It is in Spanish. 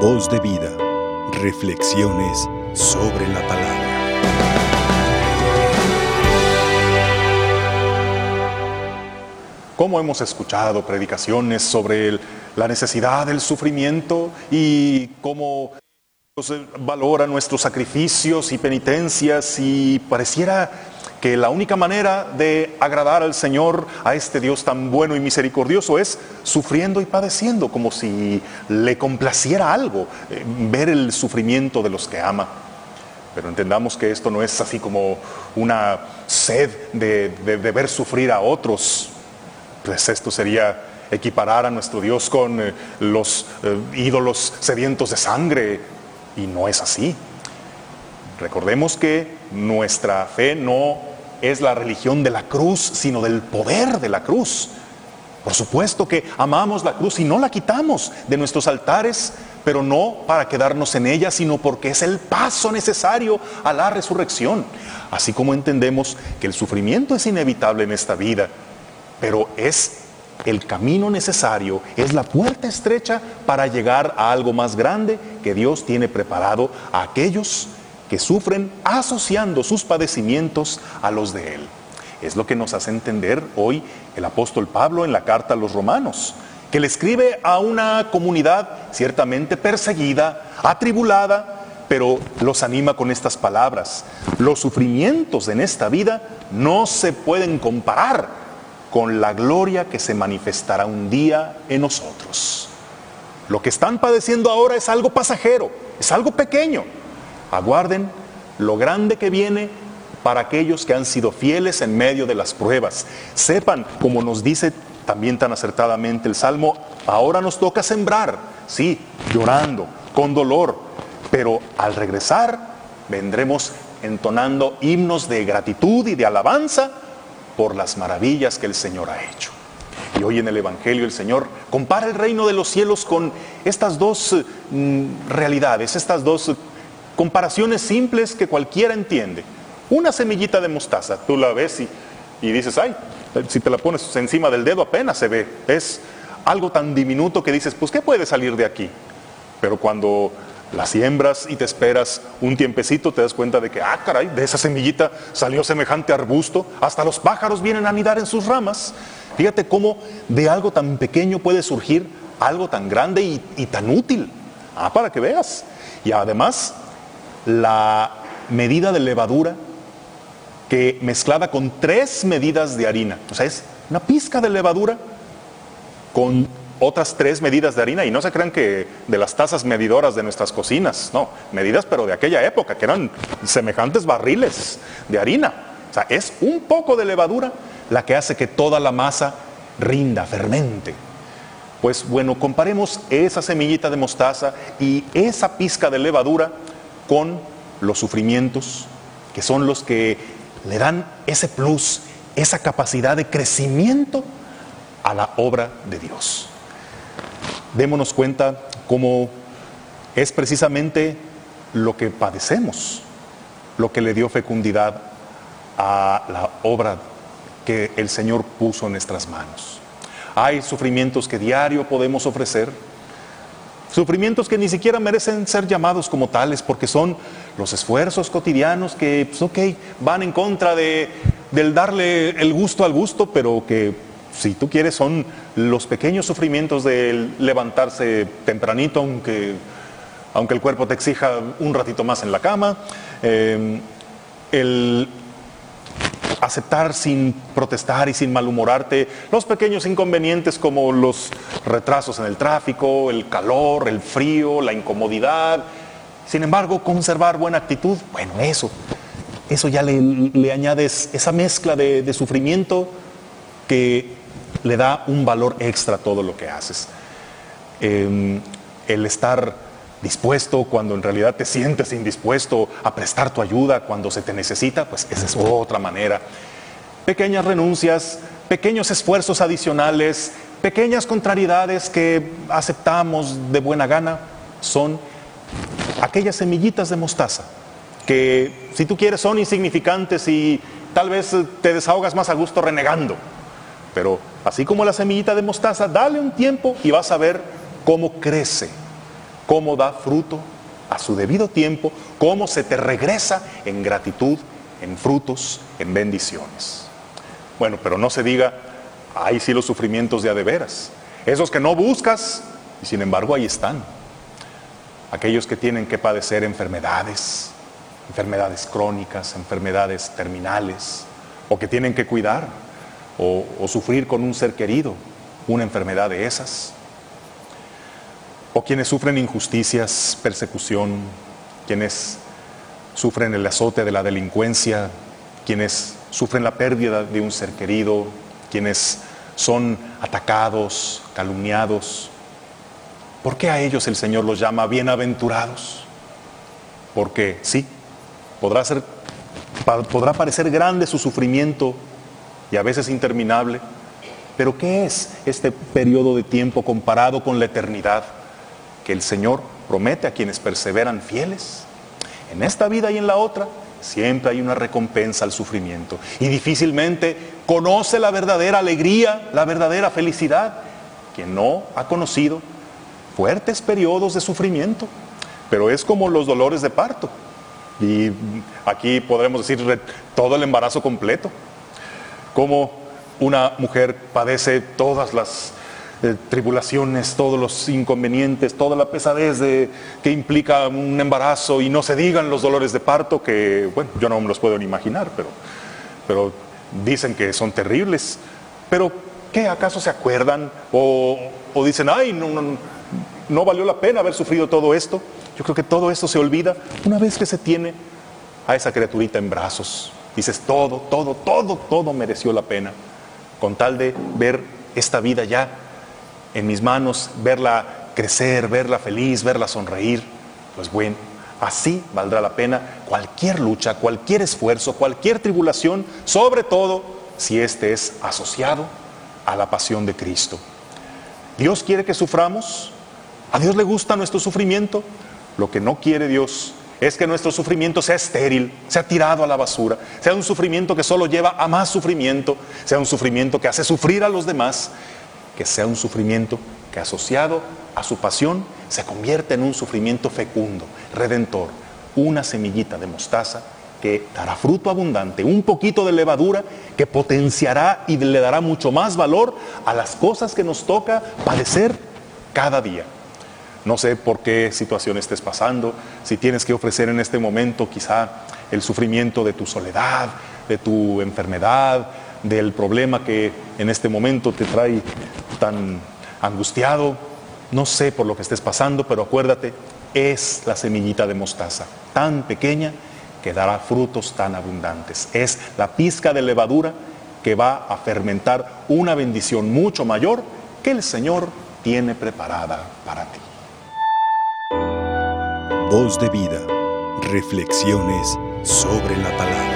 Voz de vida. Reflexiones sobre la palabra. ¿Cómo hemos escuchado predicaciones sobre la necesidad del sufrimiento y cómo valora nuestros sacrificios y penitencias y pareciera que la única manera de agradar al Señor, a este Dios tan bueno y misericordioso, es sufriendo y padeciendo, como si le complaciera algo eh, ver el sufrimiento de los que ama. Pero entendamos que esto no es así como una sed de, ver sufrir a otros. Pues esto sería equiparar a nuestro Dios con eh, los eh, ídolos sedientos de sangre. Y no es así. Recordemos que nuestra fe no es la religión de la cruz, sino del poder de la cruz. Por supuesto que amamos la cruz y no la quitamos de nuestros altares, pero no para quedarnos en ella, sino porque es el paso necesario a la resurrección. Así como entendemos que el sufrimiento es inevitable en esta vida, pero es el camino necesario, es la puerta estrecha para llegar a algo más grande que Dios tiene preparado a aquellos que sufren asociando sus padecimientos a los de Él. Es lo que nos hace entender hoy el apóstol Pablo en la carta a los romanos, que le escribe a una comunidad ciertamente perseguida, atribulada, pero los anima con estas palabras. Los sufrimientos en esta vida no se pueden comparar con la gloria que se manifestará un día en nosotros. Lo que están padeciendo ahora es algo pasajero, es algo pequeño. Aguarden lo grande que viene para aquellos que han sido fieles en medio de las pruebas. Sepan, como nos dice también tan acertadamente el Salmo, ahora nos toca sembrar, sí, llorando, con dolor, pero al regresar vendremos entonando himnos de gratitud y de alabanza por las maravillas que el Señor ha hecho. Y hoy en el Evangelio el Señor compara el reino de los cielos con estas dos mm, realidades, estas dos comparaciones simples que cualquiera entiende. Una semillita de mostaza, tú la ves y, y dices, ay, si te la pones encima del dedo apenas se ve. Es algo tan diminuto que dices, pues, ¿qué puede salir de aquí? Pero cuando la siembras y te esperas un tiempecito, te das cuenta de que, ah, caray, de esa semillita salió semejante arbusto, hasta los pájaros vienen a anidar en sus ramas. Fíjate cómo de algo tan pequeño puede surgir algo tan grande y, y tan útil. Ah, para que veas. Y además, la medida de levadura que mezclada con tres medidas de harina, o sea, es una pizca de levadura con otras tres medidas de harina y no se crean que de las tazas medidoras de nuestras cocinas, no, medidas pero de aquella época que eran semejantes barriles de harina. O sea, es un poco de levadura la que hace que toda la masa rinda, fermente. Pues bueno, comparemos esa semillita de mostaza y esa pizca de levadura con los sufrimientos que son los que le dan ese plus, esa capacidad de crecimiento a la obra de Dios démonos cuenta cómo es precisamente lo que padecemos, lo que le dio fecundidad a la obra que el Señor puso en nuestras manos. Hay sufrimientos que diario podemos ofrecer, sufrimientos que ni siquiera merecen ser llamados como tales, porque son los esfuerzos cotidianos que, pues, ok, van en contra de, del darle el gusto al gusto, pero que si tú quieres, son los pequeños sufrimientos de levantarse tempranito, aunque, aunque el cuerpo te exija un ratito más en la cama, eh, el aceptar sin protestar y sin malhumorarte los pequeños inconvenientes como los retrasos en el tráfico, el calor, el frío, la incomodidad. Sin embargo, conservar buena actitud, bueno, eso, eso ya le, le añades esa mezcla de, sufrimiento que le da un valor extra a todo lo que haces. Eh, el estar dispuesto cuando en realidad te sientes indispuesto a prestar tu ayuda cuando se te necesita, pues esa es otra manera. Pequeñas renuncias, pequeños esfuerzos adicionales, pequeñas contrariedades que aceptamos de buena gana, son aquellas semillitas de mostaza que si tú quieres son insignificantes y tal vez te desahogas más a gusto renegando. Pero así como la semillita de mostaza, dale un tiempo y vas a ver cómo crece cómo da fruto a su debido tiempo, cómo se te regresa en gratitud, en frutos, en bendiciones. Bueno, pero no se diga, ahí sí los sufrimientos de a de veras. Esos que no buscas y sin embargo ahí están. Aquellos que tienen que padecer enfermedades, enfermedades crónicas, enfermedades terminales, o que tienen que cuidar o, o sufrir con un ser querido una enfermedad de esas o quienes sufren injusticias, persecución, quienes sufren el azote de la delincuencia, quienes sufren la pérdida de un ser querido, quienes son atacados, calumniados. ¿Por qué a ellos el Señor los llama bienaventurados? Porque sí, podrá, ser, podrá parecer grande su sufrimiento y a veces interminable, pero ¿qué es este periodo de tiempo comparado con la eternidad? Que el Señor promete a quienes perseveran fieles. En esta vida y en la otra, siempre hay una recompensa al sufrimiento. Y difícilmente conoce la verdadera alegría, la verdadera felicidad, quien no ha conocido fuertes periodos de sufrimiento. Pero es como los dolores de parto. Y aquí podremos decir todo el embarazo completo. Como una mujer padece todas las tribulaciones, todos los inconvenientes, toda la pesadez de, que implica un embarazo y no se digan los dolores de parto, que, bueno, yo no me los puedo ni imaginar, pero, pero dicen que son terribles. Pero, ¿qué acaso se acuerdan? O, o dicen, ay, no, no, no valió la pena haber sufrido todo esto. Yo creo que todo esto se olvida una vez que se tiene a esa criaturita en brazos. Dices, todo, todo, todo, todo mereció la pena, con tal de ver esta vida ya en mis manos, verla crecer, verla feliz, verla sonreír, pues bueno, así valdrá la pena cualquier lucha, cualquier esfuerzo, cualquier tribulación, sobre todo si éste es asociado a la pasión de Cristo. Dios quiere que suframos, a Dios le gusta nuestro sufrimiento, lo que no quiere Dios es que nuestro sufrimiento sea estéril, sea tirado a la basura, sea un sufrimiento que solo lleva a más sufrimiento, sea un sufrimiento que hace sufrir a los demás que sea un sufrimiento que asociado a su pasión se convierte en un sufrimiento fecundo, redentor, una semillita de mostaza que dará fruto abundante, un poquito de levadura que potenciará y le dará mucho más valor a las cosas que nos toca padecer cada día. No sé por qué situación estés pasando, si tienes que ofrecer en este momento quizá el sufrimiento de tu soledad, de tu enfermedad, del problema que en este momento te trae tan angustiado, no sé por lo que estés pasando, pero acuérdate, es la semillita de mostaza, tan pequeña que dará frutos tan abundantes. Es la pizca de levadura que va a fermentar una bendición mucho mayor que el Señor tiene preparada para ti. Voz de vida, reflexiones sobre la palabra.